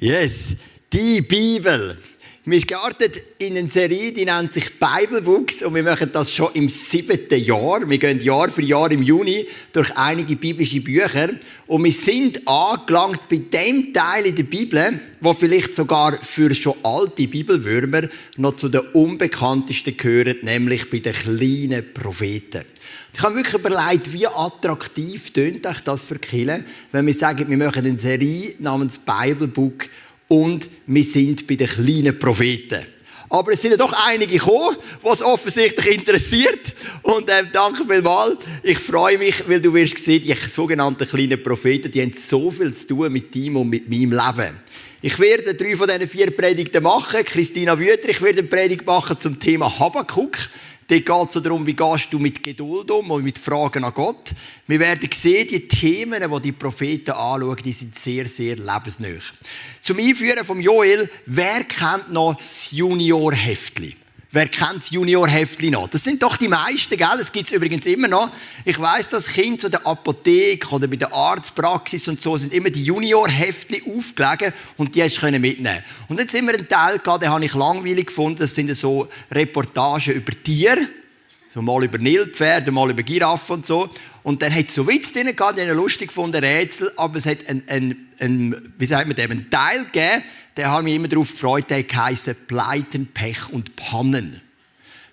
Yes, die Bibel. Wir starten in eine Serie, die nennt sich Bibelbooks und wir machen das schon im siebten Jahr. Wir gehen Jahr für Jahr im Juni durch einige biblische Bücher und wir sind angelangt bei dem Teil in der Bibel, wo vielleicht sogar für schon alte Bibelwürmer noch zu den unbekanntesten gehört, nämlich bei den kleinen Propheten. Ich habe wirklich überlegt, wie attraktiv tönt euch das für Kille, wenn wir sagen, wir machen eine Serie namens Bible Book und wir sind bei den kleinen Propheten. Aber es sind ja doch einige gekommen, was offensichtlich interessiert. Und äh, danke vielmals. Ich freue mich, weil du wirst sehen, die sogenannten kleinen Propheten, die haben so viel zu tun mit ihm und mit meinem Leben. Ich werde drei von diesen vier Predigten machen. Christina Wüter, ich werde eine Predigt machen zum Thema Habakkuk. Dort geht es darum, wie gehst du mit Geduld um und mit Fragen an Gott. Wir werden sehen, die Themen, die die Propheten anschauen, die sind sehr, sehr lebensnah. Zum Einführen von Joel, wer kennt noch das Junior-Heftli? Wer kennt das Junior-Heftli noch? Das sind doch die meisten, gell? Das gibt's übrigens immer noch. Ich weiss, dass Kinder zu der Apotheke oder bei der Arztpraxis und so sind immer die Junior-Heftli aufgelegen und die hast du mitnehmen Und jetzt sind wir einen Teil gehabt, den habe ich langweilig gefunden. Das sind so Reportagen über Tiere. So mal über Nilpferde, mal über Giraffen und so. Und dann hat es so Witz drin gehabt, die lustig gefunden, Rätsel, aber es hat ein, ein, ein, wie sagt man dem, einen Teil gegeben, der hat mich immer darauf gefreut, der heisst Pleiten, Pech und Pannen.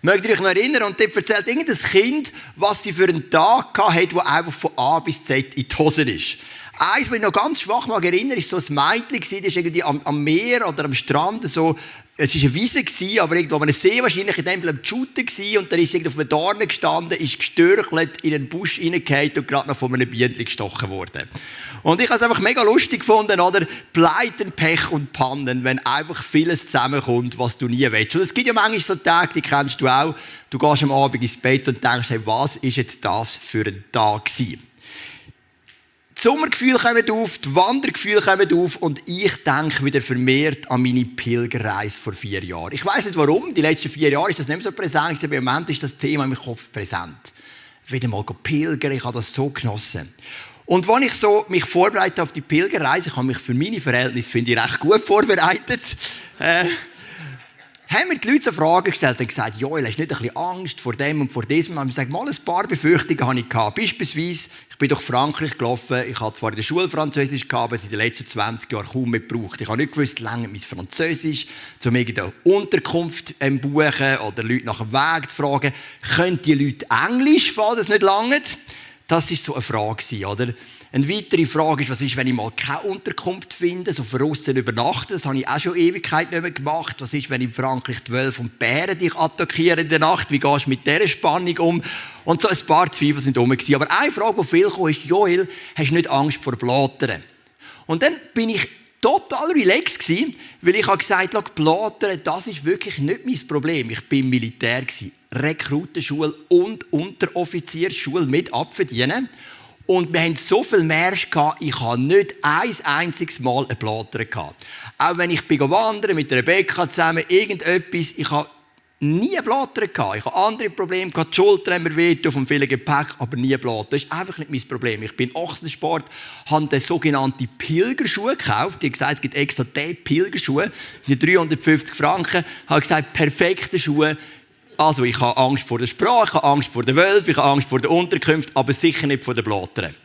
Mögt ihr euch noch erinnern? Und dort erzählt irgendein Kind, was sie für einen Tag hatte, der einfach von A bis Z in die Hose ist. Eins, was ich noch ganz schwach mag erinnern, ist so ein Mädchen, das ist irgendwie am, am Meer oder am Strand so es war eine Wiese, aber irgendwo ein See wahrscheinlich, in dem Fall am Shooter und da ist irgendwie auf einem Dornen gestanden, ist gestörchelt, in einen Busch reingefallen und gerade noch von einem Bienen gestochen worden. Und ich habe es einfach mega lustig gefunden, oder? Pleiten, Pech und Pannen, wenn einfach vieles zusammenkommt, was du nie willst. Und es gibt ja manchmal so Tage, die kennst du auch, du gehst am Abend ins Bett und denkst, hey, was ist jetzt das für ein Tag gewesen? Die Sommergefühle kommen auf, die Wandergefühle kommen auf und ich denke wieder vermehrt an meine Pilgerreise vor vier Jahren. Ich weiß nicht warum, die letzten vier Jahre ist das nicht mehr so präsent, aber im Moment ist das Thema meinem Kopf präsent. Wieder mal pilgern, ich habe das so genossen. Und wenn ich so mich vorbereite auf die Pilgerreise, ich habe mich für meine Verhältnisse, finde ich, recht gut vorbereitet, äh, haben mir die Leute so Fragen gestellt und gesagt, Joel, hast du nicht ein bisschen Angst vor dem und vor diesem? Und ich gesagt, mal ein paar Befürchtungen habe ich gehabt. Beispielsweise, ich bin durch Frankreich gelaufen, ich habe zwar in der Schule Französisch gehabt, aber es in den letzten 20 Jahren kaum mehr gebraucht. Ich habe nicht gewusst, lange mein Französisch, um irgendeine Unterkunft zu buchen oder Leute nach dem Weg zu fragen. Können die Leute Englisch, falls das nicht lange? Das war so eine Frage, oder? Eine weitere Frage ist, was ist, wenn ich mal keine Unterkunft finde, so draussen übernachten, das habe ich auch schon Ewigkeit nicht mehr gemacht. Was ist, wenn in Frankreich die Wölfe und Bären dich attackieren in der Nacht? Wie gehst du mit dieser Spannung um? Und so ein paar Zweifel sind rum. Aber eine Frage, die viel kam, ist, Joel, hast du nicht Angst vor Blattern? Und dann bin ich total relaxed gewesen, weil ich habe gesagt, Blattern, das ist wirklich nicht mein Problem. Ich bin Militär gewesen. Rekrutenschule und Unteroffiziersschule mit abverdienen. Und wir hatten so viel Märsch, ich hatte nicht ein einziges Mal einen Blatter. Auch wenn ich wandern mit Rebecca zusammen, irgendetwas, ich habe nie Blatter gehabt. Ich habe andere Probleme gehabt, die Schulter haben mir weh auf dem vielen Gepäck, aber nie Blatter. Das ist einfach nicht mein Problem. Ich bin Ochsensport, habe den sogenannten Pilgerschuhe gekauft. Die gesagt, es gibt extra diese Pilgerschuhe, die 350 Franken. Ich habe gesagt, perfekte Schuhe, also ich habe Angst vor der Sprache, ich habe Angst vor der Wölfen, ich habe Angst vor der Unterkunft, aber sicher nicht vor den Blattern.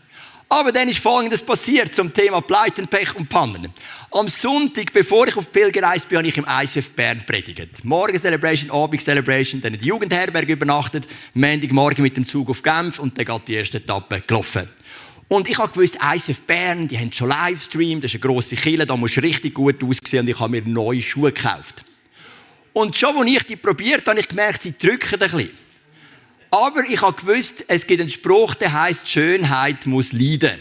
Aber dann ist Folgendes passiert zum Thema Pleiten, Pech und Pannen. Am Sonntag, bevor ich auf Pilgerreise bin, habe ich im ICF Bern predigt. Morgen Celebration, Abend Celebration, dann in die Jugendherberge übernachtet, Montagmorgen mit dem Zug auf Genf und dann geht die erste Etappe gelaufen. Und ich habe gewusst, ICF Bern, die haben schon Livestream, das ist eine grosse Kille, da muss richtig gut aussehen und ich habe mir neue Schuhe gekauft. Und schon, als ich die probiert habe, habe ich gemerkt, sie drücken ein bisschen. Aber ich habe gewusst, es gibt einen Spruch, der heißt, Schönheit muss leiden.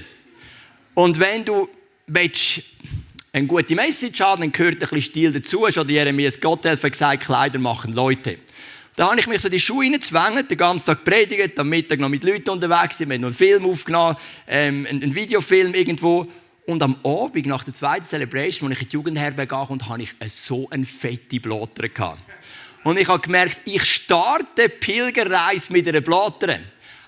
Und wenn du eine gute Message haben, dann gehört ein bisschen Stil dazu. Schon Jeremias Gotthelf hat gesagt, Kleider machen Leute. Da habe ich mich so die Schuhe reinzwängen, den ganzen Tag predigt, am Mittag noch mit Leuten unterwegs wir haben noch einen Film aufgenommen, ähm, einen Videofilm irgendwo. Und am Abend, nach der zweiten Celebration, als ich in die Jugendherberge kam, hatte ich so eine fette Blatter. Und ich habe gemerkt, ich starte Pilgerreise mit einer Blatter.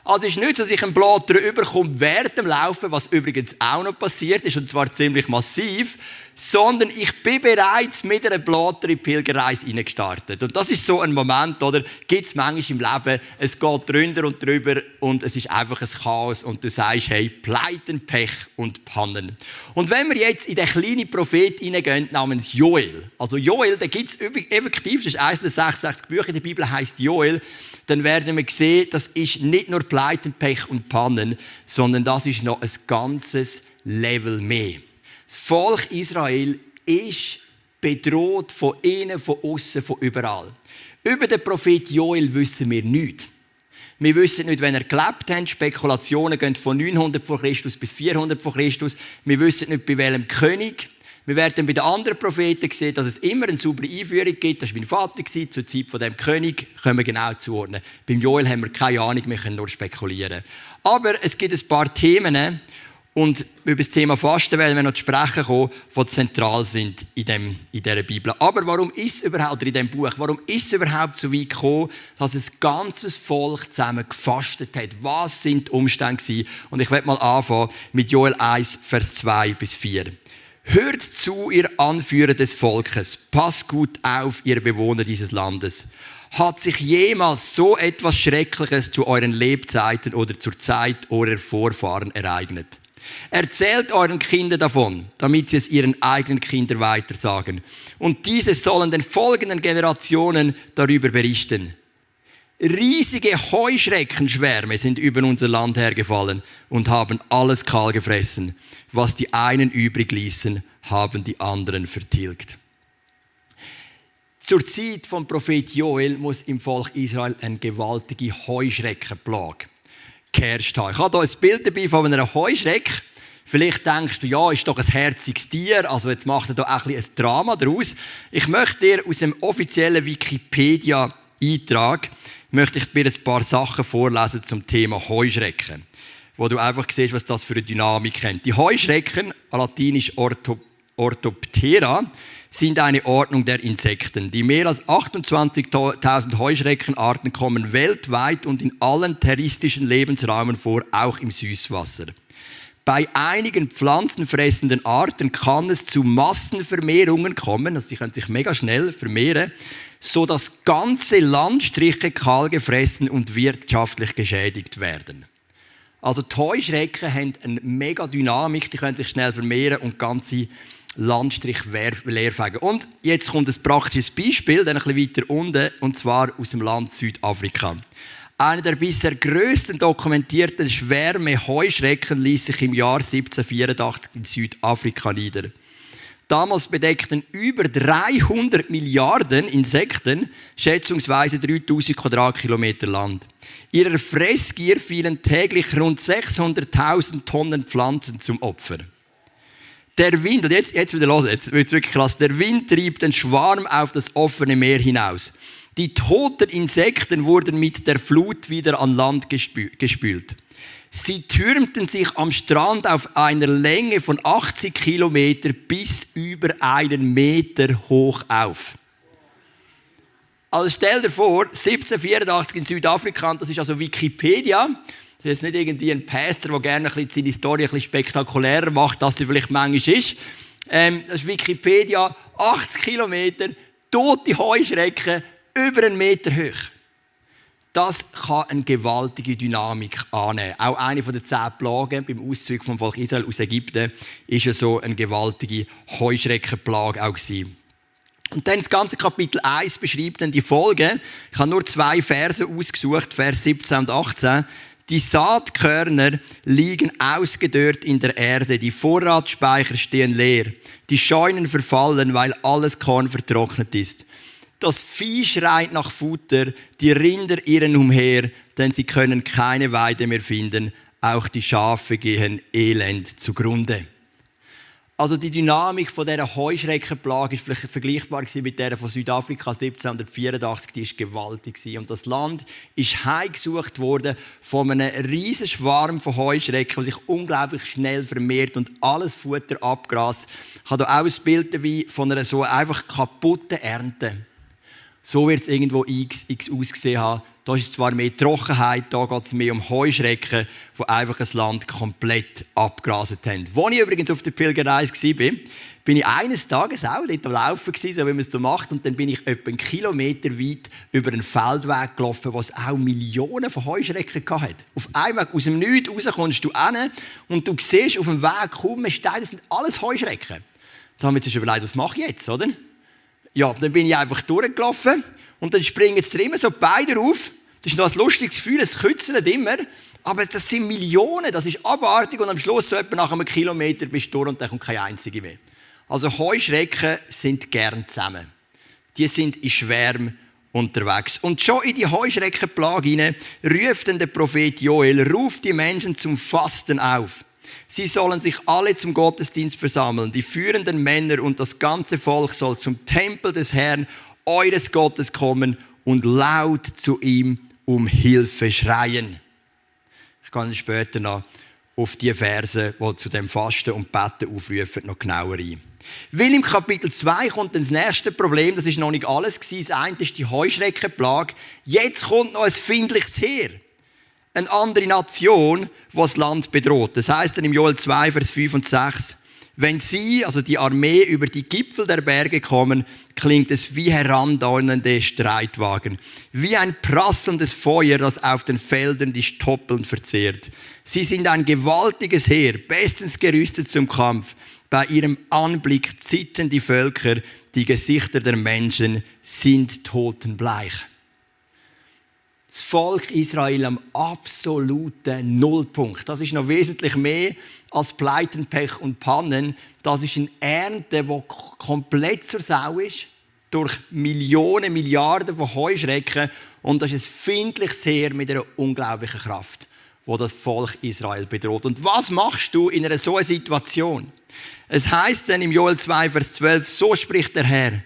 Also ist nicht so, dass ich einen Blatter überkomme während dem Laufen, was übrigens auch noch passiert ist, und zwar ziemlich massiv, sondern ich bin bereits mit einer Blatter in Pilgerreise hineingestartet. Und das ist so ein Moment, oder? Gibt es manchmal im Leben, es geht drunter und drüber und es ist einfach ein Chaos und du sagst, hey, Pleiten, Pech und Pannen. Und wenn wir jetzt in den kleinen Prophet hineingehen, namens Joel, also Joel, da gibt es effektiv, das ist eines der 66 Bücher der Bibel, heißt Joel, dann werden wir sehen, das ist nicht nur Pleiten, Pech und Pannen, sondern das ist noch ein ganzes Level mehr. Das Volk Israel ist bedroht von innen, von außen, von überall. Über den Prophet Joel wissen wir nichts. Wir wissen nicht, wenn er gelebt hat. Spekulationen gehen von 900 vor Christus bis 400 vor Christus. Wir wissen nicht, bei welchem König. Wir werden bei den anderen Propheten sehen, dass es immer eine saubere Einführung gibt. Das war mein Vater zur Zeit von dem König. Können wir genau zuordnen. Beim Joel haben wir keine Ahnung, wir können nur spekulieren. Aber es gibt ein paar Themen und über das Thema Fasten werden wir noch zu sprechen kommen, die zentral sind in, dem, in dieser Bibel. Aber warum ist es überhaupt in diesem Buch? Warum ist es überhaupt so weit gekommen, dass ein ganzes Volk zusammen gefastet hat? Was sind die Umstände gewesen? Und ich werde mal anfangen mit Joel 1, Vers 2 bis 4. Hört zu, ihr Anführer des Volkes, passt gut auf, ihr Bewohner dieses Landes. Hat sich jemals so etwas Schreckliches zu euren Lebzeiten oder zur Zeit eurer Vorfahren ereignet? Erzählt euren Kindern davon, damit sie es ihren eigenen Kindern weitersagen. Und diese sollen den folgenden Generationen darüber berichten. Riesige Heuschreckenschwärme sind über unser Land hergefallen und haben alles kahl gefressen. Was die einen übrig ließen, haben die anderen vertilgt. Zur Zeit vom Prophet Joel muss im Volk Israel eine gewaltige Heuschreckenplage geherrscht haben. Ich habe hier ein Bild dabei von einer Heuschrecke. Vielleicht denkst du, ja, ist doch ein herziges Tier, also jetzt macht er da auch ein, ein Drama daraus. Ich möchte dir aus dem offiziellen Wikipedia-Eintrag möchte ich dir ein paar Sachen vorlesen zum Thema Heuschrecken wo du einfach siehst, was das für eine Dynamik hat. Die Heuschrecken, latinisch Orthoptera, sind eine Ordnung der Insekten. Die mehr als 28.000 Heuschreckenarten kommen weltweit und in allen terrestrischen Lebensräumen vor, auch im Süßwasser. Bei einigen pflanzenfressenden Arten kann es zu Massenvermehrungen kommen, also sie können sich mega schnell vermehren, so dass ganze Landstriche kahl gefressen und wirtschaftlich geschädigt werden. Also die Heuschrecken haben eine mega Dynamik, die können sich schnell vermehren und ganze Landstrich leerfegen. Und jetzt kommt ein praktisches Beispiel, dann ein bisschen weiter unten, und zwar aus dem Land Südafrika. Einer der bisher grössten dokumentierten Schwärme Heuschrecken ließ sich im Jahr 1784 in Südafrika nieder. Damals bedeckten über 300 Milliarden Insekten schätzungsweise 3000 Quadratkilometer Land. Ihrer Fressgier fielen täglich rund 600.000 Tonnen Pflanzen zum Opfer. Der Wind, und jetzt, jetzt wieder los, jetzt wird wirklich krass, der Wind trieb den Schwarm auf das offene Meer hinaus. Die toten Insekten wurden mit der Flut wieder an Land gespült. Sie türmten sich am Strand auf einer Länge von 80 Kilometer bis über einen Meter hoch auf. Also stell dir vor, 1784 in Südafrika, das ist also Wikipedia, das ist jetzt nicht irgendwie ein Pastor, der gerne ein bisschen seine Story ein bisschen spektakulärer macht, als sie vielleicht manchmal ist. Ähm, das ist Wikipedia, 80 Kilometer, tote Heuschrecken, über einen Meter hoch. Das kann eine gewaltige Dynamik annehmen. Auch eine der zehn Plagen beim Auszug vom Volk Israel aus Ägypten ist ja so eine gewaltige Heuschreckenplage auch gewesen. Und dann das ganze Kapitel 1 beschreibt dann die Folge. Ich habe nur zwei Verse ausgesucht, Vers 17 und 18. Die Saatkörner liegen ausgedörrt in der Erde, die Vorratsspeicher stehen leer, die Scheunen verfallen, weil alles Korn vertrocknet ist. Das Vieh schreit nach Futter, die Rinder irren umher, denn sie können keine Weide mehr finden. Auch die Schafe gehen elend zugrunde. Also die Dynamik von dieser Heuschreckenplage ist vielleicht vergleichbar mit der von Südafrika 1784. Die ist gewaltig und das Land ist heimgesucht worden von einem riesen Schwarm von Heuschrecken, der sich unglaublich schnell vermehrt und alles Futter abgrast. Ich habe hier auch ein Bild wie von einer so einfach kaputten Ernte. So wird es irgendwo X, X ausgesehen haben. Da ist zwar mehr Trockenheit, da geht es mehr um Heuschrecken, die einfach ein Land komplett abgraset haben. Als ich übrigens auf der Pilgerreise war, bin ich eines Tages auch dort am Laufen gewesen, so wie man es so macht, und dann bin ich etwa einen Kilometer weit über einen Feldweg gelaufen, wo es auch Millionen von Heuschrecken hatte. Auf einmal aus dem Nichts raus kommst du hin und du siehst auf dem Weg kaum mehr Steine, das sind alles Heuschrecken. Da haben wir uns überlegt, was mache ich jetzt, oder? Ja, dann bin ich einfach durchgelaufen und dann springen jetzt immer so beide auf. Das ist noch ein lustiges Gefühl, es kützelt immer. Aber das sind Millionen, das ist abartig und am Schluss so etwa nach einem Kilometer bist du durch und dann kommt kein einziger mehr. Also Heuschrecken sind gern zusammen. Die sind in Schwärmen unterwegs. Und schon in die Heuschreckenplage hinein ruft dann der Prophet Joel, ruft die Menschen zum Fasten auf. Sie sollen sich alle zum Gottesdienst versammeln. Die führenden Männer und das ganze Volk soll zum Tempel des Herrn, eures Gottes kommen und laut zu ihm um Hilfe schreien. Ich kann später noch auf die Verse, die zu dem Fasten und Betten aufrufen, noch genauer ein. Weil im Kapitel 2 kommt dann das nächste Problem, das ist noch nicht alles gewesen. Das eine ist die Heuschreckenplage. Jetzt kommt noch ein findliches Heer. Eine andere Nation, die das Land bedroht. Das heißt dann im Joel 2, Vers 5 und 6, wenn sie, also die Armee, über die Gipfel der Berge kommen, klingt es wie herandauernde Streitwagen, wie ein prasselndes Feuer, das auf den Feldern die Stoppeln verzehrt. Sie sind ein gewaltiges Heer, bestens gerüstet zum Kampf. Bei ihrem Anblick zittern die Völker, die Gesichter der Menschen sind totenbleich. Das Volk Israel am absoluten Nullpunkt. Das ist noch wesentlich mehr als Pleiten, Pech und Pannen. Das ist eine Ernte, die komplett zur Sau ist, durch Millionen, Milliarden von Heuschrecken. Und das ist ein findliches Heer mit einer unglaublichen Kraft, wo das Volk Israel bedroht. Und was machst du in einer solchen Situation? Es heißt dann im Joel 2, Vers 12, so spricht der Herr,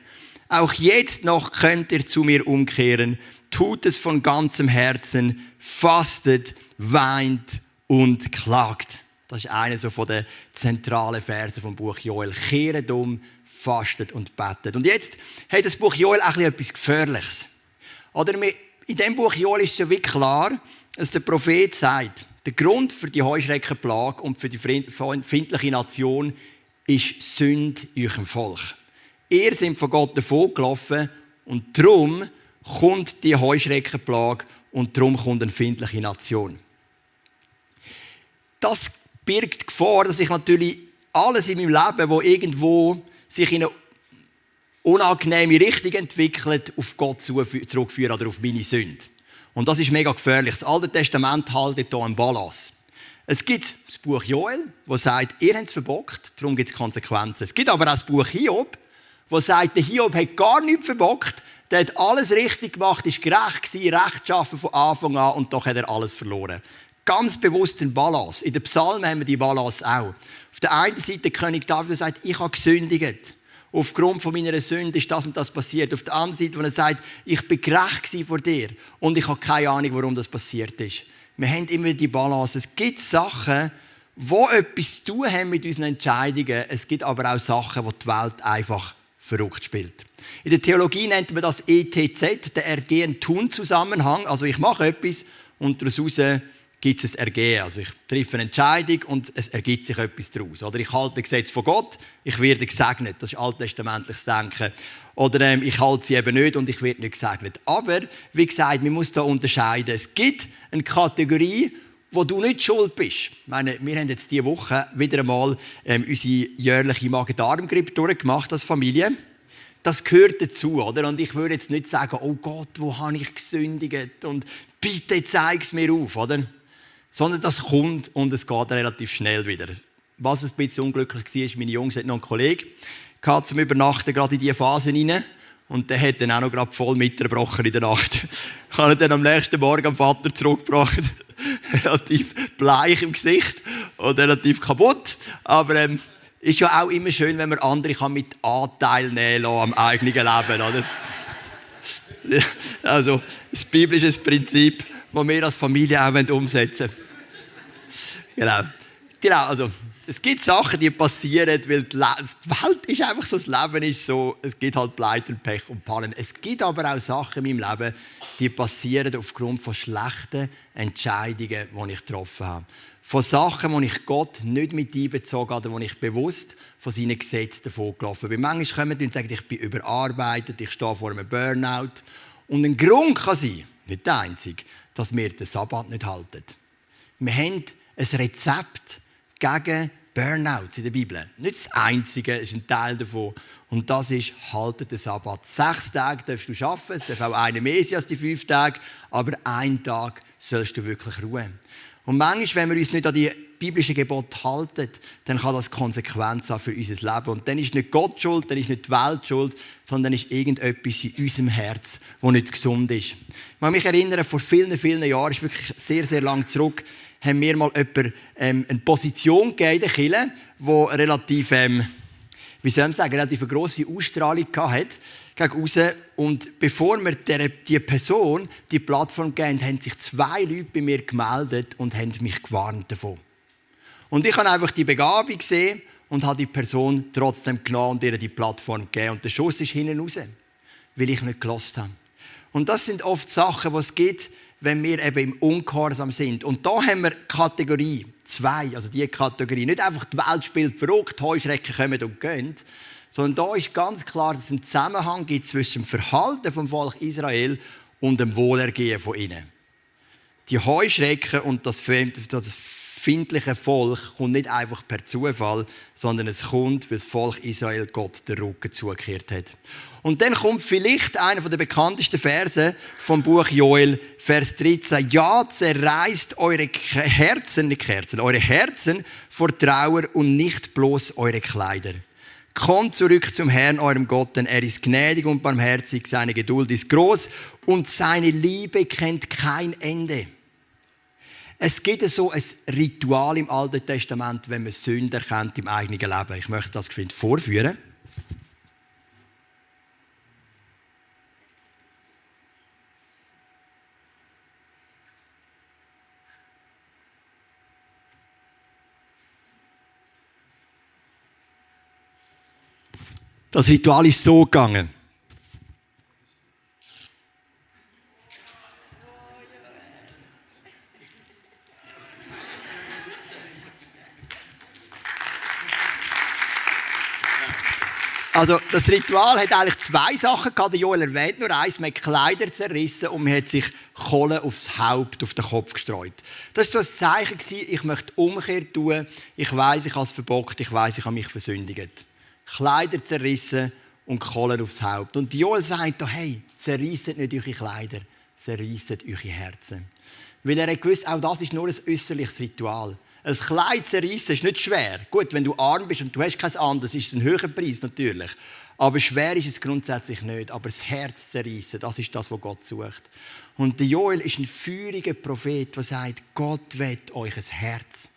auch jetzt noch könnt ihr zu mir umkehren, tut es von ganzem Herzen, fastet, weint und klagt. Das ist einer so von den zentralen Versen vom Buch Joel. Kehret um, fastet und betet. Und jetzt hat das Buch Joel auch etwas Gefährliches. Oder in dem Buch Joel ist ja wirklich klar, dass der Prophet sagt, der Grund für die Heuschreckenplage und für die findliche Nation ist Sünde eurem Volk. Ihr seid von Gott davon gelaufen und darum kommt die Heuschreckenplage und darum kommt eine findliche Nation. Das birgt die Gefahr, dass ich natürlich alles in meinem Leben, wo irgendwo sich in eine unangenehme Richtung entwickelt, auf Gott zurückführe oder auf meine Sünde. Und das ist mega gefährlich. Das Alte Testament haltet hier einen Balance. Es gibt das Buch Joel, das sagt, ihr habt es verbockt, darum gibt es Konsequenzen. Es gibt aber auch das Buch Hiob, das sagt, der Hiob hat gar nichts verbockt, der hat alles richtig gemacht, ist gerecht gewesen, rechtschaffen von Anfang an und doch hat er alles verloren. Ganz bewusst ein Balance. In den Psalmen haben wir die Balance auch. Auf der einen Seite König David sagt, ich habe gesündigt. Aufgrund von meiner Sünde ist das und das passiert. Auf der anderen Seite, wo er sagt, ich bin gerecht vor dir und ich habe keine Ahnung, warum das passiert ist. Wir haben immer die Balance. Es gibt Sachen, die etwas zu tun haben mit unseren Entscheidungen. Es gibt aber auch Sachen, wo die Welt einfach verrückt spielt. In der Theologie nennt man das ETZ, der Ergehen-Tun-Zusammenhang. Also ich mache etwas und daraus gibt es ein Ergehen. Also ich treffe eine Entscheidung und es ergibt sich etwas daraus. Oder ich halte ein Gesetz von Gott, ich werde gesegnet. Das ist alttestamentliches Denken. Oder ähm, ich halte sie eben nicht und ich werde nicht gesegnet. Aber, wie gesagt, man muss da unterscheiden. Es gibt eine Kategorie, wo du nicht schuld bist. Ich meine, wir haben jetzt diese Woche wieder einmal ähm, unsere jährliche Magen-Darm-Grippe durchgemacht als Familie. Das gehört dazu, oder? Und ich würde jetzt nicht sagen, oh Gott, wo habe ich gesündigt und bitte zeig es mir auf, oder? Sondern das kommt und es geht relativ schnell wieder. Was ein bisschen unglücklich war, meine Jungs hatten noch einen Kollegen, zum Übernachten, gerade in diese Phase rein. Und der hat dann auch noch gerade voll mitgebrochen in der Nacht. Ich habe ihn dann am nächsten Morgen am Vater zurückgebracht. relativ bleich im Gesicht und relativ kaputt. Aber ähm, ist ja auch immer schön, wenn man andere kann mit Anteil nehmen kann am eigenen Leben, oder? Also, das biblische Prinzip, das wir als Familie auch umsetzen wollen. Genau. Genau, also es gibt Sachen, die passieren, weil die, Welt ist einfach so, das Leben ist so, es gibt halt Pleiten, Pech und Pannen. Es gibt aber auch Sachen in meinem Leben, die passieren aufgrund von schlechten Entscheidungen, die ich getroffen habe. Von Sachen, die ich Gott nicht mit einbezogen habe, wo ich bewusst von seinen Gesetzen davon gelaufen bin. Manchmal kommen und sagen, ich bin überarbeitet, ich stehe vor einem Burnout. Und ein Grund kann sein, nicht der einzige, dass wir den Sabbat nicht halten. Wir haben ein Rezept gegen Burnouts in der Bibel. Nicht das Einzige, ist ein Teil davon. Und das ist, halte den Sabbat. Sechs Tage darfst du arbeiten, es darf auch eine mehr sein als die fünf Tage, aber einen Tag sollst du wirklich ruhen. Und manchmal, wenn wir uns nicht an die biblischen Gebote halten, dann kann das Konsequenz haben für unser Leben. Und dann ist nicht Gott schuld, dann ist nicht die Welt schuld, sondern ist irgendetwas in unserem Herz, das nicht gesund ist. Ich kann mich erinnern, vor vielen, vielen Jahren, ist wirklich sehr, sehr lang zurück, haben wir mal jemand, ähm, eine Position gegeben in die relativ, ähm, wie soll man sagen, relativ eine grosse Ausstrahlung hatte raus. Und bevor wir der, Person die Plattform geben, haben sich zwei Leute bei mir gemeldet und haben mich gewarnt davon. Und ich habe einfach die Begabung gesehen und habe die Person trotzdem genommen und ihr die Plattform gegeben. Und der Schuss ist hinten raus, weil ich nicht gelost habe. Und das sind oft Sachen, die es gibt, wenn wir eben im Ungehorsam sind. Und da haben wir Kategorie zwei, also die Kategorie. Nicht einfach die Welt spielt verrückt, Heuschrecken kommen und gehen, sondern da ist ganz klar, dass es einen Zusammenhang gibt zwischen dem Verhalten vom Volk Israel und dem Wohlergehen von ihnen. Die Heuschrecken und das, das findliche Volk kommt nicht einfach per Zufall, sondern es kommt, weil das Volk Israel Gott den Rücken zugekehrt hat. Und dann kommt vielleicht einer der bekanntesten Verse vom Buch Joel, Vers 13. Ja, zerreißt eure Herzen, nicht Herzen, eure Herzen vor Trauer und nicht bloß eure Kleider. Kommt zurück zum Herrn, eurem Gott, denn er ist gnädig und barmherzig, seine Geduld ist groß und seine Liebe kennt kein Ende. Es gibt so ein Ritual im Alten Testament, wenn man Sünde erkennt im eigenen Leben. Ich möchte das geschwind vorführen. Das Ritual ist so gegangen. Also, das Ritual hat eigentlich zwei Sachen gehabt. Joel erwähnt nur eins. Man hat Kleider zerrissen und man hat sich Kohle aufs Haupt, auf den Kopf gestreut. Das war so ein Zeichen, ich möchte Umkehr tun. Ich weiß, ich habe es verbockt. Ich weiß, ich habe mich versündigt. Kleider zerrissen und Kohle aufs Haupt. Und Joel sagt da, hey, zerrisset nicht eure Kleider, zerrisset eure Herzen. Weil er hat gewusst, auch das ist nur ein äußerliches Ritual. Ein Kleid zerreissen ist nicht schwer. Gut, wenn du arm bist und du hast kein anderes, ist es ein höherer Preis natürlich. Aber schwer ist es grundsätzlich nicht. Aber das Herz zerreissen, das ist das, was Gott sucht. Und der Joel ist ein feuriger Prophet, der sagt, Gott will euch ein Herz.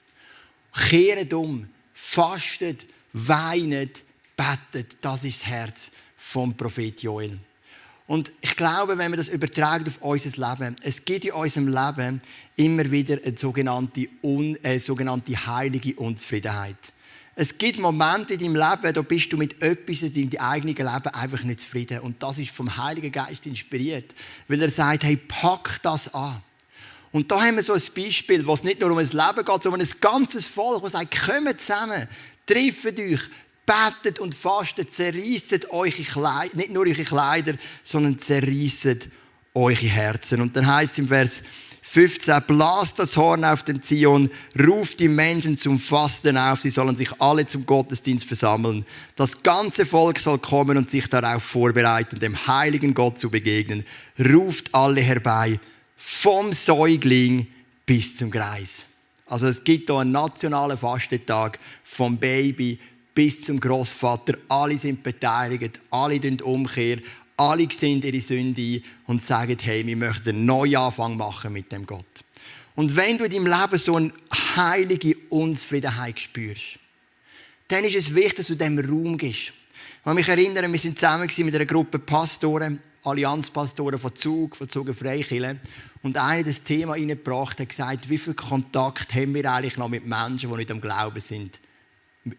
Kehret um, fastet, weinet, betet. Das ist das Herz vom Prophet Joel. Und ich glaube, wenn man das übertragen auf unser Leben, es gibt in unserem Leben immer wieder eine sogenannte, un, äh, sogenannte heilige Unzufriedenheit. Es gibt Momente in deinem Leben, da bist du mit etwas in deinem eigenen Leben einfach nicht zufrieden. Und das ist vom Heiligen Geist inspiriert. Weil er sagt, hey, pack das an. Und da haben wir so ein Beispiel, wo es nicht nur um ein Leben geht, sondern um ein ganzes Volk, das sagt, kommt zusammen, trefft euch, betet und fastet, zerreißt eure Kleider, nicht nur eure Kleider, sondern zerreißt eure Herzen. Und dann heißt es im Vers 15, blast das Horn auf dem Zion, ruft die Menschen zum Fasten auf, sie sollen sich alle zum Gottesdienst versammeln. Das ganze Volk soll kommen und sich darauf vorbereiten, dem heiligen Gott zu begegnen. Ruft alle herbei, vom Säugling bis zum Greis. Also es gibt hier einen nationalen Fastentag vom Baby bis zum Großvater. Alle sind beteiligt, alle tun Umkehr, alle sehen ihre Sünde und sagen, hey, wir möchten einen Neuanfang machen mit dem Gott. Und wenn du in deinem Leben so eine heilige Unzufriedenheit spürst, dann ist es wichtig, dass du dem Raum gibst. Ich mich erinnern, wir sind zusammen mit einer Gruppe Pastoren Allianzpastoren von Zug, von Zug Freikirche. Und einer das Thema reingebracht hat gesagt, wie viel Kontakt haben wir eigentlich noch mit Menschen, die nicht am Glauben sind,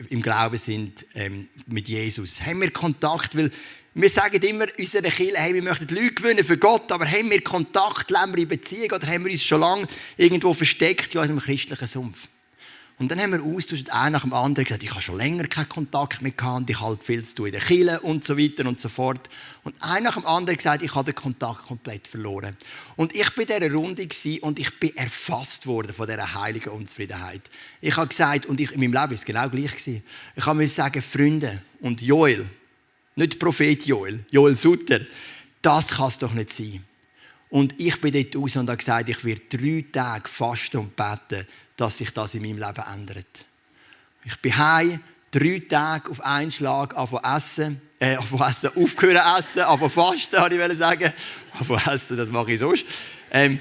im Glauben sind ähm, mit Jesus. Haben wir Kontakt, weil wir sagen immer unseren Kindern, hey, wir möchten Leute gewinnen für Gott, aber haben wir Kontakt, leben wir in Beziehung oder haben wir uns schon lange irgendwo versteckt in unserem christlichen Sumpf? Und dann haben wir austauscht, einer nach dem anderen gesagt, ich habe schon länger keinen Kontakt mehr gehabt, ich halte viel zu tun in der Kirche und so weiter und so fort. Und einer nach dem anderen gesagt, ich habe den Kontakt komplett verloren. Und ich bin in dieser Runde und ich bin erfasst worden von dieser heiligen Unzufriedenheit. Ich habe gesagt, und ich, in meinem Leben war es genau gleich. Ich habe mir sagen, Freunde und Joel, nicht Prophet Joel, Joel Sutter, das kann es doch nicht sein. Und ich bin dort raus und habe gesagt, ich werde drei Tage fasten und beten, dass sich das in meinem Leben ändert. Ich bin heim, drei Tage auf einen Schlag anfangen essen, äh, anfangen essen, aufgehört essen, anfangen fasten, habe ich sagen. Anfangen essen, das mache ich sonst. Ähm,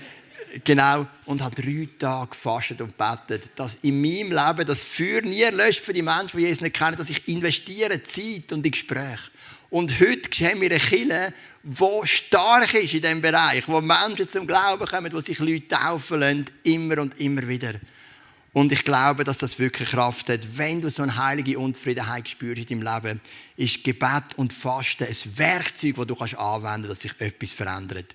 genau, und habe drei Tage gefastet und betet, dass in meinem Leben das Feuer nie löscht für die Menschen, die Jesus nicht kennen, dass ich investiere Zeit und in Gespräche. Und heute haben wir eine Kirche, die stark ist in diesem Bereich, wo Menschen zum Glauben kommen, wo sich Leute taufen lassen, immer und immer wieder. Und ich glaube, dass das wirklich Kraft hat. Wenn du so eine heilige Unzufriedenheit spürst in deinem Leben, ist Gebet und Fasten ein Werkzeug, das du anwenden kannst, dass sich etwas verändert.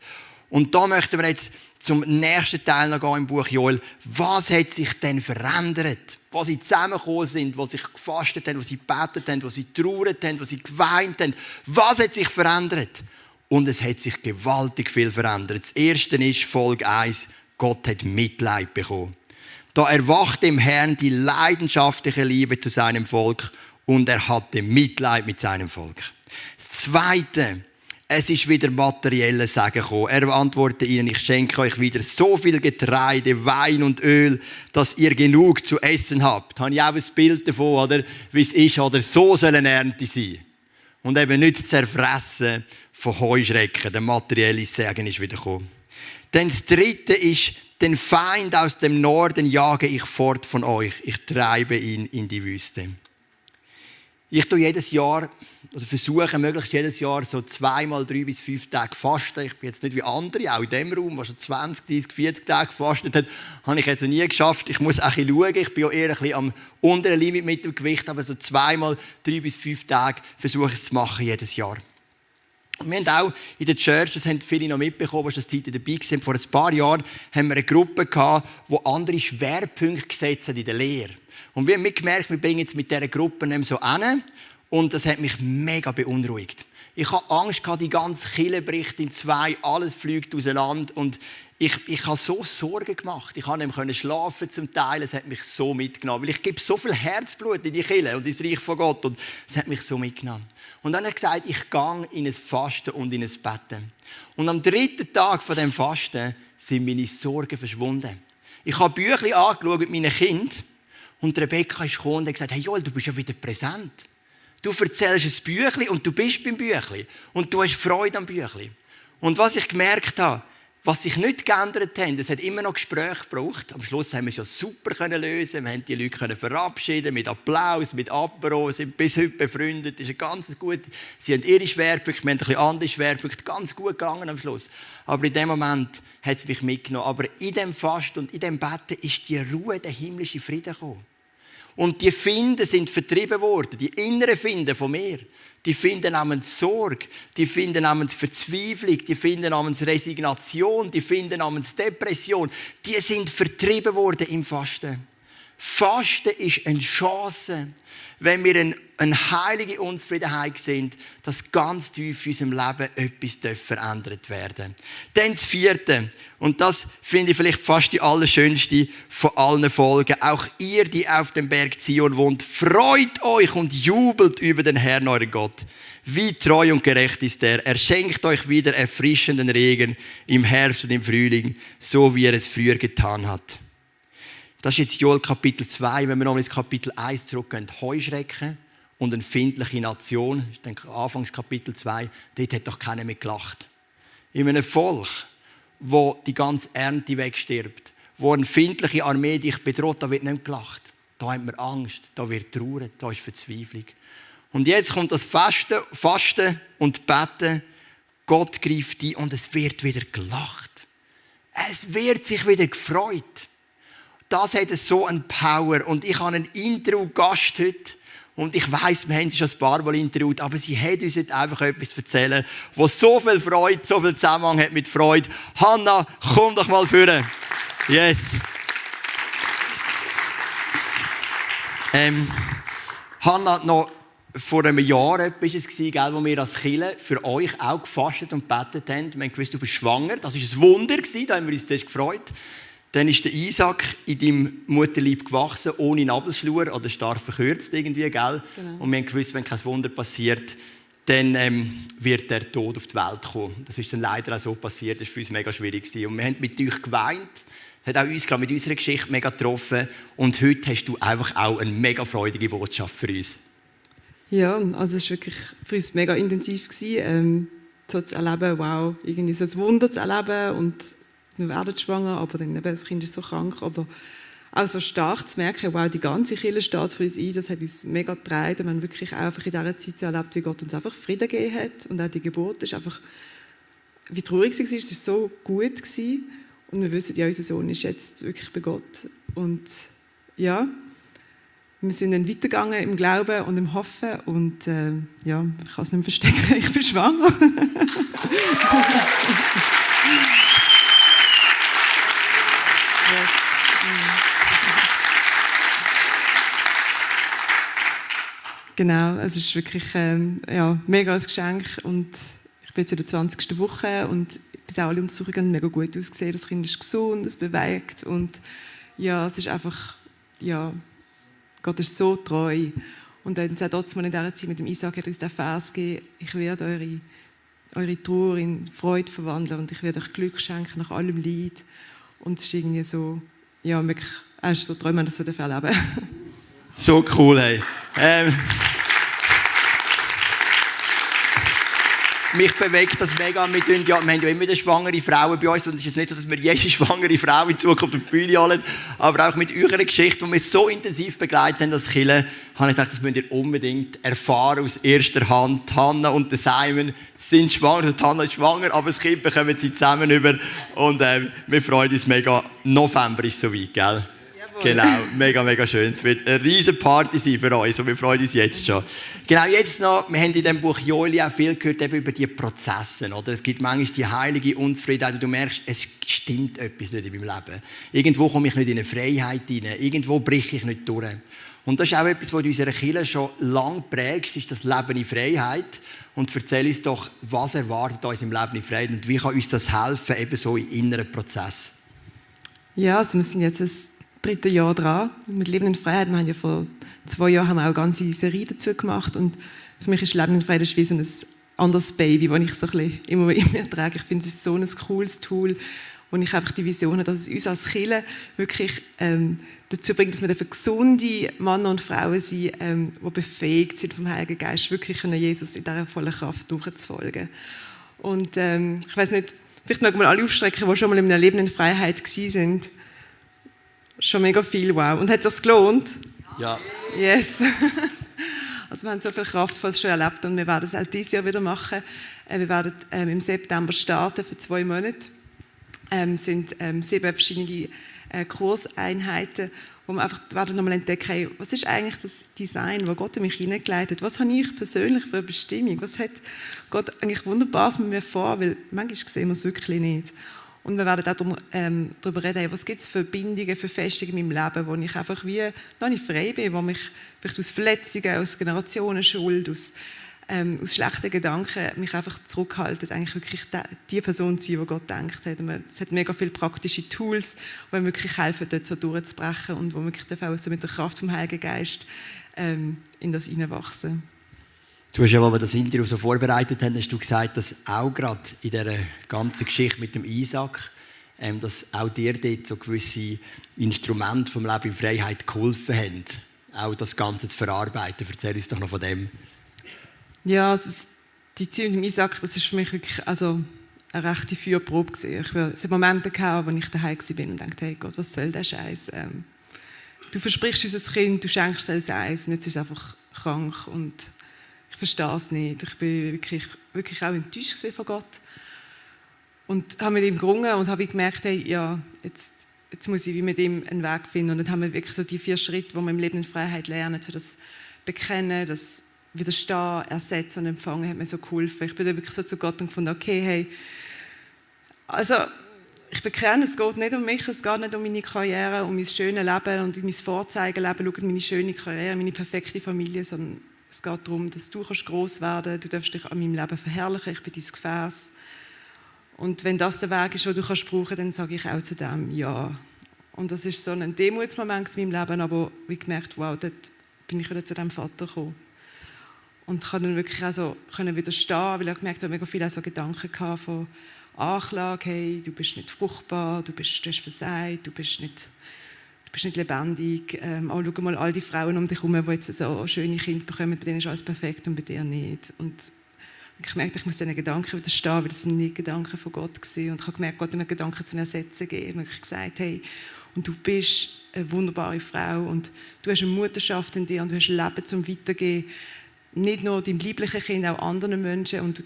Und da möchten wir jetzt zum nächsten Teil noch gehen im Buch Joel. Was hat sich denn verändert? Wo sie zusammengekommen sind, wo sie gefastet haben, wo sie gebetet haben, wo sie trauert haben, wo sie geweint haben. Was hat sich verändert? Und es hat sich gewaltig viel verändert. Das erste ist Folge 1. Gott hat Mitleid bekommen. Da erwachte im Herrn die leidenschaftliche Liebe zu seinem Volk und er hatte Mitleid mit seinem Volk. Das Zweite, es ist wieder materielle Segen gekommen. Er antwortete ihnen, ich schenke euch wieder so viel Getreide, Wein und Öl, dass ihr genug zu essen habt. Habe ich auch ein Bild davon, oder? Wie es ist, oder? So soll eine Ernte sein. Und eben nicht zerfressen von Heuschrecken. Der materielle Segen ist wieder gekommen. Dann das dritte ist, den Feind aus dem Norden jage ich fort von euch. Ich treibe ihn in die Wüste. Ich tue jedes Jahr, also versuche möglichst jedes Jahr so zweimal drei bis fünf Tage fasten. Ich bin jetzt nicht wie andere, auch in dem Raum, der schon 20, 30, 40 Tage gefastet hat, habe ich jetzt noch nie geschafft. Ich muss auch ein bisschen schauen. Ich bin auch eher ein bisschen am unteren Limit mit dem Gewicht, aber so zweimal drei bis fünf Tage versuche ich es zu machen jedes Jahr. Wir haben auch in der Church, das haben viele noch mitbekommen, die das Zeit dabei sind, vor ein paar Jahren haben wir eine Gruppe gehabt, die andere Schwerpunkte gesetzt hat in der Lehre. Und wir haben mitgemerkt, wir bringen jetzt mit dieser Gruppe so an. Und das hat mich mega beunruhigt. Ich habe Angst die ganze Kille bricht in zwei, alles fliegt auseinander. Und ich, ich habe so Sorgen gemacht. Ich konnte nicht schlafen zum Teil. Es hat mich so mitgenommen. Weil ich gebe so viel Herzblut in die Kille und ins Reich von Gott. Und es hat mich so mitgenommen. Und dann hat er gesagt, ich gehe in ein Fasten und in ein Betten. Und am dritten Tag von dem Fasten sind meine Sorgen verschwunden. Ich habe Bücher angeschaut mit meinen Kindern und Rebecca ist gekommen und hat gesagt, hey Joel, du bist ja wieder präsent. Du erzählst ein Büchlein und du bist beim Büchlein. Und du hast Freude am Büchlein. Und was ich gemerkt habe, was sich nicht geändert hat, es hat immer noch Gespräche gebraucht. Am Schluss haben wir es ja super können lösen. Wir haben die Leute können verabschieden mit Applaus, mit Apero, sind bis heute befreundet. Das ist ganz gut. Sie haben ihre Schwerpunkte, wir haben ein bisschen andere Schwerpunkte. Ganz gut gegangen am Schluss. Aber in dem Moment hat es mich mitgenommen. Aber in dem Fast und in dem Betten ist die Ruhe, der himmlische Frieden gekommen. Und die Finden sind vertrieben worden, die inneren Finden von mir die finden namens Sorge, die finden namens Verzweiflung, die finden namens Resignation, die finden namens Depression. Die sind vertrieben worden im Fasten. Fasten ist eine Chance, wenn wir eine, eine heilige Unzufriedenheit sind, dass ganz tief in unserem Leben etwas verändert werden Dann das vierte, und das finde ich vielleicht fast die allerschönste von allen Folgen. Auch ihr, die auf dem Berg Zion wohnt, freut euch und jubelt über den Herrn, euren Gott. Wie treu und gerecht ist er. Er schenkt euch wieder erfrischenden Regen im Herbst und im Frühling, so wie er es früher getan hat. Das ist jetzt Joel Kapitel 2. Wenn wir nochmal ins Kapitel 1 zurückgehen, Heuschrecken und eine findliche Nation. Ich denke, Anfangs Kapitel 2, dort hat doch keiner mehr gelacht. In einem Volk, wo die ganze Ernte wegstirbt, wo eine findliche Armee dich bedroht, da wird nicht gelacht. Da hat man Angst, da wird Trauer, da ist Verzweiflung. Und jetzt kommt das Fasten, Fasten und Beten. Gott greift ein und es wird wieder gelacht. Es wird sich wieder gefreut. Das hat so eine Power. Und ich habe einen Intro-Gast heute. Und ich weiß, wir haben sie schon ein paar Mal interviewt, aber sie hat uns heute einfach etwas erzählen, was so viel Freude, so viel Zusammenhang hat mit Freude. Hanna, komm doch mal führen. Yes. Ähm, Hanna, noch vor einem Jahr war es, gell, wo wir als Kille für euch auch gefastet und gebetet haben. Wir haben gewusst, du bist schwanger. Das war ein Wunder, da haben wir uns zuerst gefreut. Dann ist der Isaac in deinem Mutterleib gewachsen, ohne Nabelschnur oder stark verkürzt irgendwie, gell? Genau. Und wir haben gewusst, wenn kein Wunder passiert, dann ähm, wird der Tod auf die Welt kommen. Das ist dann leider auch so passiert. Das war für uns mega schwierig. Und wir haben mit euch geweint. Das hat auch uns mit unserer Geschichte mega getroffen. Und heute hast du einfach auch eine mega freudige Botschaft für uns. Ja, also es war wirklich für uns mega intensiv, gewesen, ähm, so zu erleben, wow, irgendwie so ein Wunder zu erleben und wir werden schwanger, aber dann eben, das Kind ist so krank, aber auch so stark zu merken, wow, die ganze Kirche steht für uns ein, das hat uns mega getragen. Und wir haben wirklich einfach in dieser Zeit so erlebt, wie Gott uns einfach Frieden gegeben hat. Und auch die Geburt ist einfach, wie traurig sie war, es war so gut gewesen. Und wir wissen, ja, unser Sohn ist jetzt wirklich bei Gott. Und ja, wir sind dann weitergegangen im Glauben und im Hoffen. Und äh, ja, ich kann es nicht mehr verstecken, ich bin schwanger. Genau, es ist wirklich ähm, ja, mega ein Geschenk und ich bin jetzt in der 20. Woche und bis auch alle Untersuchungen mega gut ausgesehen. Das Kind ist gesund, es bewegt und ja, es ist einfach, ja, Gott ist so treu. Und dann sagt trotzdem in dieser Zeit mit dem Isaac hat uns den Vers ich werde eure, eure Trauer in Freude verwandeln und ich werde euch Glück schenken nach allem Leid. Und es ist irgendwie so, ja, wirklich, er ist so treu, man das so erleben So cool, hey. Ähm, mich bewegt das mega. Wir, tun, ja, wir haben ja immer eine schwangere Frauen bei uns und es ist nicht so, dass wir jede schwangere Frau in Zukunft auf die Bühne holen, aber auch mit eurer Geschichte, die wir so intensiv begleitet haben als Kille, habe ich gedacht, das müsst ihr unbedingt erfahren aus erster Hand. Hanna und der Simon sind schwanger, also Hanna ist schwanger, aber das Kind bekommen sie zusammen über und äh, wir freuen uns mega. November ist so weit, gell? Genau, mega, mega schön. Es wird eine riesige Party sein für uns und wir freuen uns jetzt schon. Genau, jetzt noch, wir haben in diesem Buch Joeli auch viel gehört eben über die Prozesse. Oder? Es gibt manchmal die heilige Unzufriedenheit und du merkst, es stimmt etwas nicht in meinem Leben. Irgendwo komme ich nicht in eine Freiheit hinein, irgendwo breche ich nicht durch. Und das ist auch etwas, was in unserer Kirche schon lange prägt, ist das Leben in Freiheit. Und erzähl uns doch, was erwartet uns im Leben in Freiheit und wie kann uns das helfen, eben so in inneren Prozess? Ja, also wir sind jetzt ein dritten Jahr dran mit Leben in Freiheit. Wir haben ja vor zwei Jahren haben wir auch eine ganze Serie dazu gemacht und für mich ist Leben in Freiheit wie so ein anderes Baby, das ich so ein immer mir trage. Ich finde, es ist so ein cooles Tool, wo ich einfach die Vision habe, dass es uns als Kirche wirklich ähm, dazu bringt, dass wir gesunde Männer und Frauen sind, ähm, die befähigt sind vom Heiligen Geist, wirklich können Jesus in dieser vollen Kraft durchzufolgen. Und ähm, ich weiß nicht, vielleicht mögen wir alle aufstrecken, die schon mal in Leben in Freiheit gewesen sind schon mega viel, wow. Und hat es sich gelohnt? Ja. Yes. Also wir haben so viel Kraftvolles schon erlebt und wir werden es auch dieses Jahr wieder machen. Äh, wir werden ähm, im September starten für zwei Monate. Ähm, sind ähm, sieben verschiedene äh, Kurseinheiten, wo wir einfach werden nochmal entdecken, was ist eigentlich das Design, wo Gott mich hineingeleitet hat? Was habe ich persönlich für eine Bestimmung? Was hat Gott eigentlich Wunderbares mit mir vor? Weil manchmal sehen wir es wirklich nicht. Und wir werden auch ähm, darüber reden, was gibt es für Bindungen, für Festungen in meinem Leben, wo ich einfach wie noch nicht frei bin, wo mich vielleicht aus Verletzungen, aus Generationenschuld, aus, ähm, aus schlechten Gedanken mich einfach zurückhalten, eigentlich wirklich die Person zu sein, die Gott denkt hat. Es hat mega viele praktische Tools, die mir wirklich helfen, dort so durchzubrechen und wo wirklich auch so mit der Kraft vom Heiligen Geist ähm, in das hineinwachsen. Du hast ja, als wir das Interview so vorbereitet haben, hast du gesagt, dass auch gerade in dieser ganzen Geschichte mit dem Isaac, ähm, dass auch dir dort so gewisse Instrumente vom Leben in Freiheit geholfen haben, auch das Ganze zu verarbeiten. Erzähl uns doch noch von dem. Ja, also die Zeit mit dem Isaac, das ist für mich wirklich also eine rechte Feuerprobe gewesen. Ich, es hat Momente gehabt, wo ich daheim war und dachte, hey Gott, was soll der Scheiß? Ähm, du versprichst unser Kind, du schenkst es eins und jetzt ist es einfach krank und verstehe es nicht. Ich bin wirklich, wirklich auch enttäuscht von Gott. Und habe mit ihm gerungen und habe gemerkt, hey, ja, jetzt, jetzt muss ich mit ihm einen Weg finden. Und dann haben wir wirklich so die vier Schritte, wo wir im Leben in Freiheit lernen, so das Bekennen, das Widerstehen, Ersetzen und Empfangen, hat mir so geholfen. Ich bin dann wirklich so zu Gott und gefunden, okay, hey, also ich bekenne, es geht nicht um mich, es geht nicht um meine Karriere, um mein schönes Leben und mein Vorzeigeleben, schaut meine schöne Karriere, meine perfekte Familie, sondern es geht darum, dass du groß werden kannst, du darfst dich an meinem Leben verherrlichen, ich bin dein Gefäß. Und wenn das der Weg ist, den du kannst brauchen, dann sage ich auch zu dem Ja. Und das ist so ein Demutsmoment in meinem Leben, aber wie gemerkt, wow, dort bin ich wieder zu dem Vater gekommen. Und kann dann wirklich auch so können widerstehen, weil ich gemerkt habe, mega viele so Gedanken von Anklage, hey, du bist nicht fruchtbar, du, bist, du hast versagt, du bist nicht, bist nicht lebendig. Ähm, oh, schau mal all die Frauen um dich herum, die jetzt so schöne Kinder bekommen, bei denen ist alles perfekt und bei dir nicht. Und ich merkte, ich muss diesen Gedanken widerstehen, weil das sind nicht Gedanken von Gott waren. Und ich habe gemerkt, Gott hat mir Gedanken zum Ersetzen gegeben. Und ich habe gesagt, hey, und du bist eine wunderbare Frau und du hast eine Mutterschaft in dir und du hast ein Leben zum Weitergeben. Nicht nur deinem lieblichen Kind, auch anderen Menschen. Und du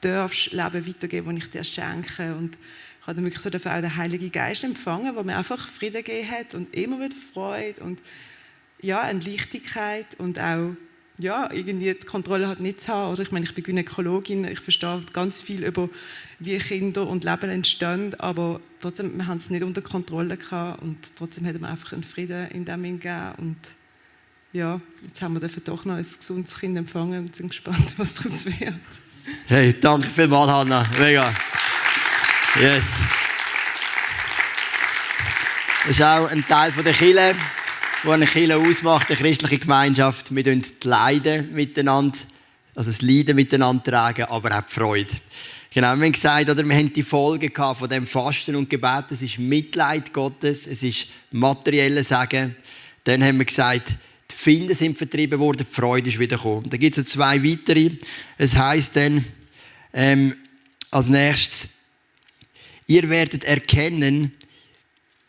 darfst Leben weitergeben, das ich dir schenke. Und ich habe dann wirklich so dafür auch den Heiligen Geist empfangen, der mir einfach Frieden gegeben hat und immer wieder Freude und ja, eine Leichtigkeit und auch ja, irgendwie die Kontrolle hat nicht zu haben. Oder ich meine, ich bin Gynäkologin, ich verstehe ganz viel über, wie Kinder und Leben entstehen, aber trotzdem, wir haben es nicht unter Kontrolle gehabt und trotzdem hat man einfach einen Frieden in dem gegeben und ja, jetzt haben wir doch noch ein gesundes Kind empfangen und sind gespannt, was daraus wird. Hey, danke vielmals, Hanna. Mega. Yes. Das ist auch ein Teil der Kirche, wo eine Kirche ausmacht, eine christliche Gemeinschaft. Wir tragen die Leiden miteinander, also das Leiden miteinander tragen, aber auch die Freude. Genau, wir haben gesagt, oder wir haben die Folge von dem Fasten und Gebet. Es ist Mitleid Gottes, es ist materielle Sagen. Dann haben wir gesagt, die Finden sind vertrieben worden, die Freude ist wieder gekommen. Da gibt es zwei weitere. Es heißt dann ähm, als nächstes, ihr werdet erkennen,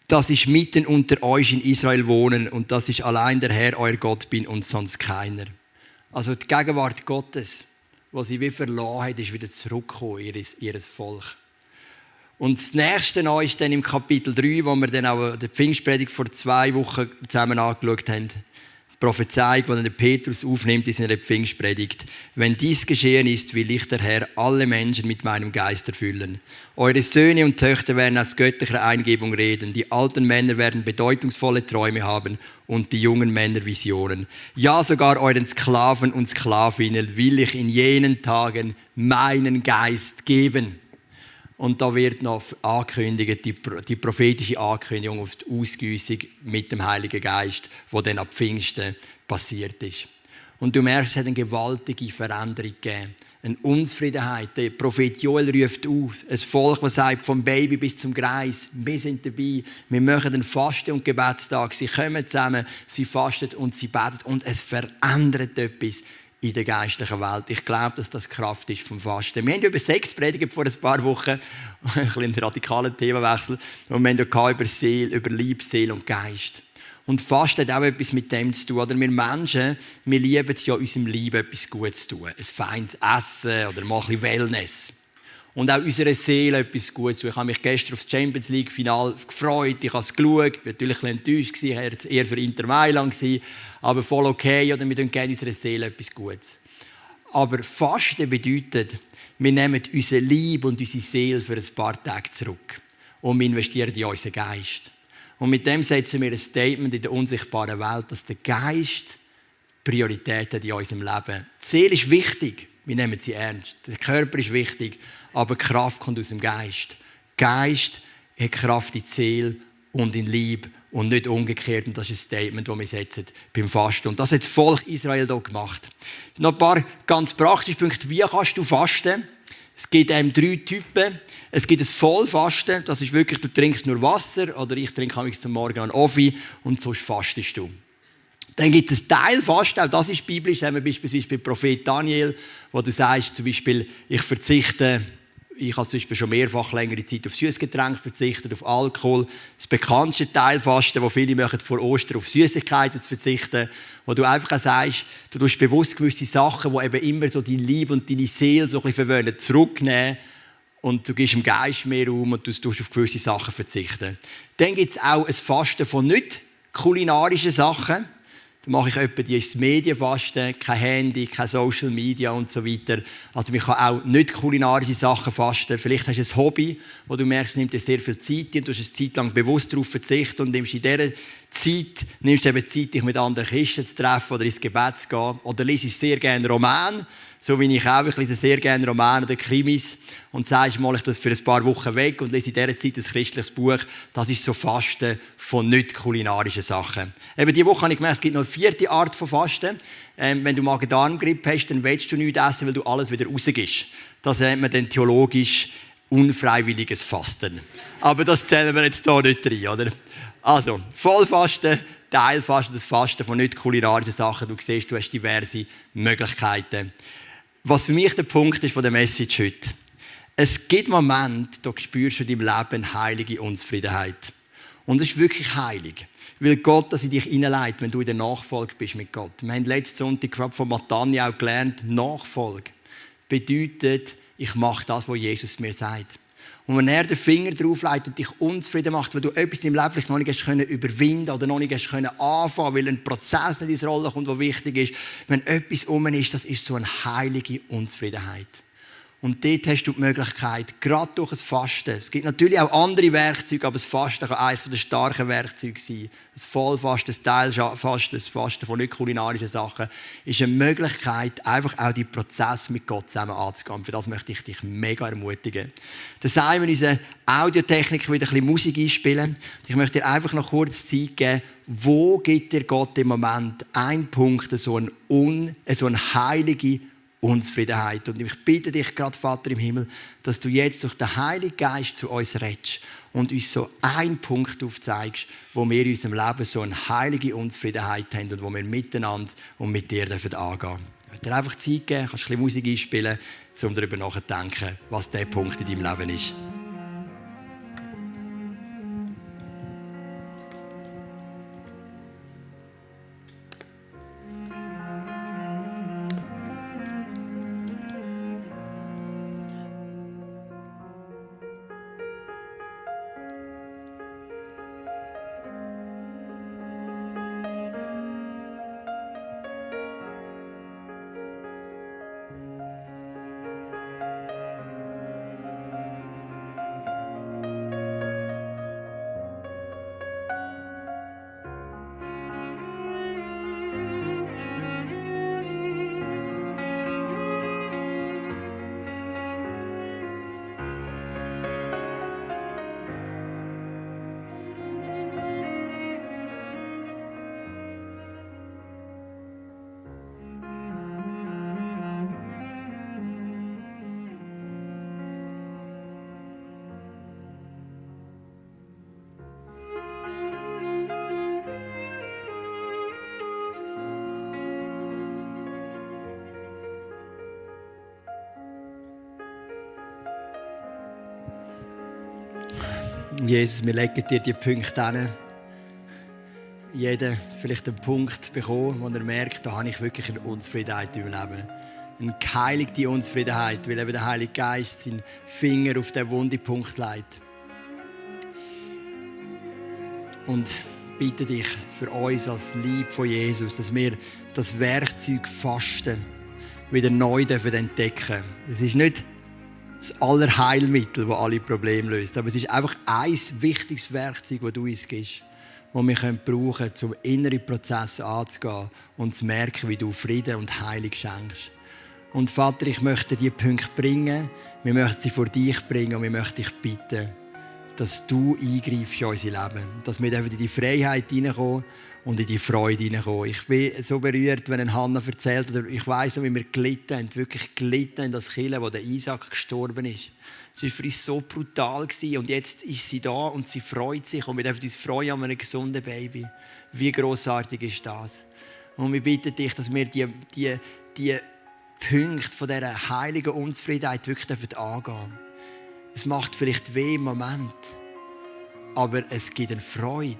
dass ich mitten unter euch in Israel wohne und dass ich allein der Herr, euer Gott bin und sonst keiner. Also die Gegenwart Gottes, was sie wie verloren hat, ist wieder zurückgekommen, ihres, Volk. Und das nächste ist dann im Kapitel 3, wo wir dann auch die Pfingstpredigt vor zwei Wochen zusammen angeschaut haben. Prophezeiung, die Petrus aufnimmt in seiner Pfingstpredigt. Wenn dies geschehen ist, will ich der Herr alle Menschen mit meinem Geist erfüllen. Eure Söhne und Töchter werden aus göttlicher Eingebung reden. Die alten Männer werden bedeutungsvolle Träume haben und die jungen Männer Visionen. Ja, sogar euren Sklaven und Sklavinnen will ich in jenen Tagen meinen Geist geben. Und da wird noch angekündigt, die, die prophetische Ankündigung auf die Ausgüssung mit dem Heiligen Geist, wo dann ab Pfingsten passiert ist. Und du merkst, es hat eine gewaltige Veränderung gegeben. Eine Unzufriedenheit. Der Prophet Joel ruft auf. Ein Volk, das sagt, vom Baby bis zum Greis, wir sind dabei. Wir machen einen Fasten- und Gebetstag. Sie kommen zusammen, sie fasten und sie beten. Und es verändert etwas in der geistlichen Welt. Ich glaube, dass das Kraft ist vom Fasten. Wir haben über Sex predigt vor ein paar Wochen, ein bisschen radikaler Themenwechsel, und wir haben über Seele, über Liebe, Seele und Geist. Und Fasten hat auch etwas mit dem zu tun. Oder wir Menschen, wir lieben es ja, unserem Leben etwas Gutes zu tun. Ein feines Essen oder mal ein bisschen Wellness und auch unserer Seele etwas Gutes zu. Ich habe mich gestern auf das Champions League Final gefreut. Ich habe es geschaut. Ich war natürlich ein enttäuscht. Ich war eher für Inter Mailand. Aber voll okay. Oder wir tun gerne unserer Seele etwas Gutes. Aber Fasten bedeutet, wir nehmen unsere Liebe und unsere Seele für ein paar Tage zurück. Und wir investieren in unseren Geist. Und mit dem setzen wir ein Statement in der unsichtbaren Welt, dass der Geist Priorität hat in unserem Leben. Die Seele ist wichtig. Wir nehmen sie ernst. Der Körper ist wichtig aber Kraft kommt aus dem Geist. Geist hat Kraft in Seele und in Liebe und nicht umgekehrt. Und das ist ein Statement, das wir setzen beim Fasten. Und das hat das Volk Israel hier gemacht. Noch ein paar ganz praktische Punkte. Wie kannst du fasten? Es gibt ähm, drei Typen. Es gibt ein Vollfasten, das ist wirklich, du trinkst nur Wasser oder ich trinke zum Morgen einen Offi und sonst fastest du. Dann gibt es Teilfasten, auch das ist biblisch, haben wir beispielsweise bei Prophet Daniel, wo du sagst, zum Beispiel, ich verzichte Ich habe zum Beispiel schon mehrfach längere Zeit auf Süßgetränke verzichtet, auf Alkohol. Das bekannteste Teilfasten, wo viele machen vor Ostern auf Süßigkeiten zu verzichten, wo du einfach auch sagst, du tust bewusst gewisse Sachen, die eben immer so dein Liebe und deine Seele so ein bisschen verwöhnen, zurücknehmen und du gibst dem Geist mehr Raum und du tust auf gewisse Sachen verzichten. Dann gibt es auch ein Fasten von nicht kulinarischen Sachen. Mache ich etwa das Medienfasten, kein Handy, kein Social Media und so weiter. Also man kann auch nicht kulinarische Sachen fasten. Vielleicht hast du ein Hobby, wo du merkst, es nimmt dir sehr viel Zeit und du hast eine Zeit lang bewusst darauf verzichtet und nimmst in dieser Zeit, nimmst eben Zeit, dich mit anderen Christen zu treffen oder ins Gebet zu gehen. Oder liest sehr gerne Roman so wie ich auch. Ich lese sehr gerne Romane oder Krimis. Und sagst mal, ich das für ein paar Wochen weg und lese in dieser Zeit ein christliches Buch. Das ist so Fasten von nicht kulinarischen Sachen. Eben diese Woche habe ich gemerkt, es gibt noch eine vierte Art von Fasten. Ähm, wenn du Magen-Darm-Grippe hast, dann willst du nichts essen, weil du alles wieder rausgibst. Das nennt man dann theologisch unfreiwilliges Fasten. Aber das zählen wir jetzt hier nicht rein, oder? Also, Vollfasten, Teilfasten, das Fasten von nicht kulinarischen Sachen. Du siehst, du hast diverse Möglichkeiten. Was für mich der Punkt ist von der Message heute. Es gibt Momente, da spürst du in deinem Leben heilige Unzufriedenheit. Und es ist wirklich heilig. Weil Gott das in dich hineinleitet, wenn du in der Nachfolge bist mit Gott. Wir haben letzten Sonntag gerade von Matania auch gelernt, Nachfolge bedeutet, ich mache das, was Jesus mir sagt. Und wenn er den Finger drauf legt und dich unzufrieden macht, weil du etwas deinem Leben vielleicht noch nicht hast überwinden oder noch nicht hast können anfangen, weil ein Prozess nicht in Rolle kommt, der wichtig ist. Wenn etwas um ist, das ist so eine heilige Unzufriedenheit. Und dort hast du die Möglichkeit, gerade durch das Fasten, es gibt natürlich auch andere Werkzeuge, aber das Fasten kann eines der starken Werkzeuge sein. Das Vollfasten, das Teilfasten, das Fasten von nicht kulinarischen Sachen, ist eine Möglichkeit, einfach auch die Prozess mit Gott zusammen anzugehen. Für das möchte ich dich mega ermutigen. Dann sagen wir unsere Audiotechnik wieder ein bisschen Musik einspielen. Ich möchte dir einfach noch kurz Zeit geben, wo gibt dir Gott im Moment ein Punkt, so eine, un, so eine heilige Unzufriedenheit. Und ich bitte dich gerade, Vater im Himmel, dass du jetzt durch den Heiligen Geist zu uns redest und uns so einen Punkt aufzeigst, wo wir in unserem Leben so eine heilige Unzufriedenheit haben und wo wir miteinander und mit dir angehen dürfen. Ich möchte dir einfach Zeit geben, kannst ein bisschen Musik einspielen, um darüber nachzudenken, was der Punkt in deinem Leben ist. Jesus, wir legen dir die Punkte hin. Jeder vielleicht einen Punkt bekommen, wo er merkt, da habe ich wirklich eine Unzufriedenheit im Leben. Eine geheiligte Unzufriedenheit, weil eben der Heilige Geist seinen Finger auf den Wundepunkt legt. Und bitte dich für uns als Lieb von Jesus, dass wir das Werkzeug Fasten wieder neu entdecken dürfen. Es ist nicht das Allerheilmittel, das alle Probleme löst. Aber es ist einfach ein wichtiges Werkzeug, das du uns gibst, das wir brauchen können, um innere Prozesse anzugehen und zu merken, wie du Frieden und Heilung schenkst. Und Vater, ich möchte diese Punkte bringen, wir möchten sie vor dich bringen und wir möchten dich bitten, dass du eingreifst in unser Leben. Dass wir in die Freiheit hineinkommen und in die Freude hineinkommen. Ich bin so berührt, wenn ein Hannah erzählt, oder ich weiss, wie wir gelitten haben, wirklich gelitten in das Kille, wo der Isaac gestorben ist. Es war für uns so brutal. Und jetzt ist sie da und sie freut sich. Und wir dürfen uns freuen an einem gesunden Baby. Wie großartig ist das? Und wir bitten dich, dass wir die, die, die Punkte von dieser heiligen Unzufriedenheit wirklich angehen dürfen Es macht vielleicht weh im Moment. Aber es gibt eine Freude,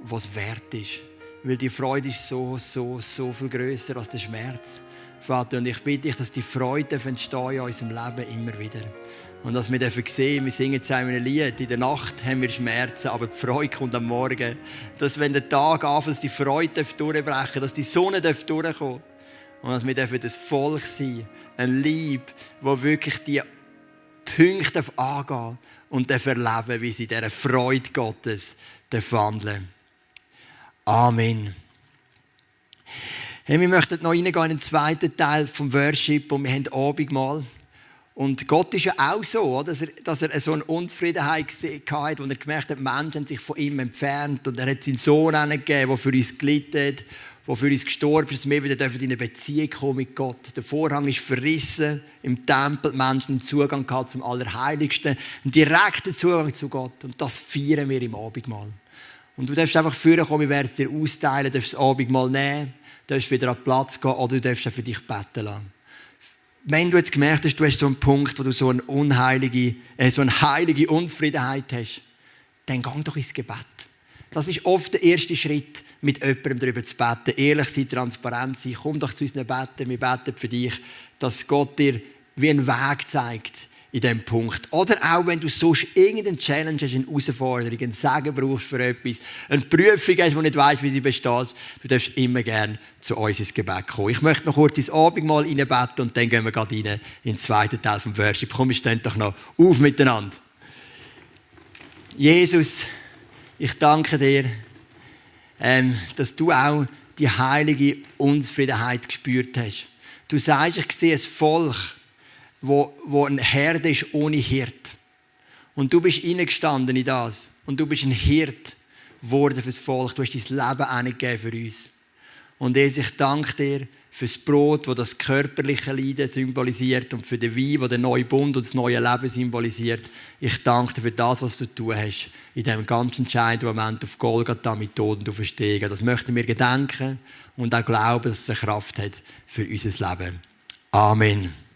was wert ist. Weil die Freude ist so, so, so viel größer als der Schmerz. Vater, und ich bitte dich, dass die Freude entstehen in unserem Leben immer wieder. Und dass wir dürfen sehen, wir singen zusammen ein Lied, in der Nacht haben wir Schmerzen, aber die Freude kommt am Morgen. Dass wenn der Tag anfängt, die Freude durchbrechen dass die Sonne durchkommen darf. Und dass wir dürfen das Volk sein, ein Lieb, wo wirklich die Punkte angehen und erleben, wie sie dieser Freude Gottes wandeln. Amen. Hey, wir möchten noch reingehen in den zweiten Teil vom Worship und wir haben Abendmahl. Und Gott ist ja auch so, dass er, dass er so eine Unzufriedenheit hatte, wo er gemerkt hat, Menschen haben sich von ihm entfernt. Und er hat seinen Sohn gegeben, der für uns gelitten hat, der für uns gestorben ist, wir wieder in eine Beziehung kommen mit Gott. Der Vorhang ist verrissen im Tempel, die Menschen haben Zugang gehabt zum Allerheiligsten, einen direkten Zugang zu Gott. Und das feiern wir im Abendmahl. Und du darfst einfach führen kommen, wir werden es dir austeilen, du darfst das Abendmahl nehmen, du darfst wieder an den Platz gehen oder du darfst für dich beten lassen wenn du jetzt gemerkt hast, du hast so einen Punkt, wo du so eine unheilige, äh, so eine heilige Unzufriedenheit hast, dann geh doch ins Gebet. Das ist oft der erste Schritt, mit jemandem darüber zu beten. Ehrlich sein, transparent sein. Komm doch zu unseren Betten, wir beten für dich, dass Gott dir wie einen Weg zeigt, in diesem Punkt. Oder auch, wenn du sonst irgendeine Challenge hast, eine Herausforderung, einen Segen brauchst für etwas, eine Prüfung hast, wo nicht weißt, wie sie besteht, du darfst immer gerne zu uns ins Gebet kommen. Ich möchte noch kurz ins Abendmahl reinbeten und dann gehen wir gerade rein in den zweiten Teil vom Worship. Komm, wir stehen doch noch auf miteinander. Jesus, ich danke dir, ähm, dass du auch die heilige Unzufriedenheit gespürt hast. Du sagst, ich sehe ein Volk, wo, wo ein Herde ist ohne Hirt. Und du bist hineingestanden in das. Und du bist ein Hirt geworden fürs Volk. Du hast dein Leben eingegeben für uns. Und Jesus, ich danke dir für das Brot, das das körperliche Leiden symbolisiert und für den Wein, der den neuen Bund und das neue Leben symbolisiert. Ich danke dir für das, was du tun hast in diesem ganz entscheidenden Moment auf Golgatha mit Tod und Auferstehen. Das möchten wir gedenken und auch glauben, dass es eine Kraft hat für unser Leben. Amen.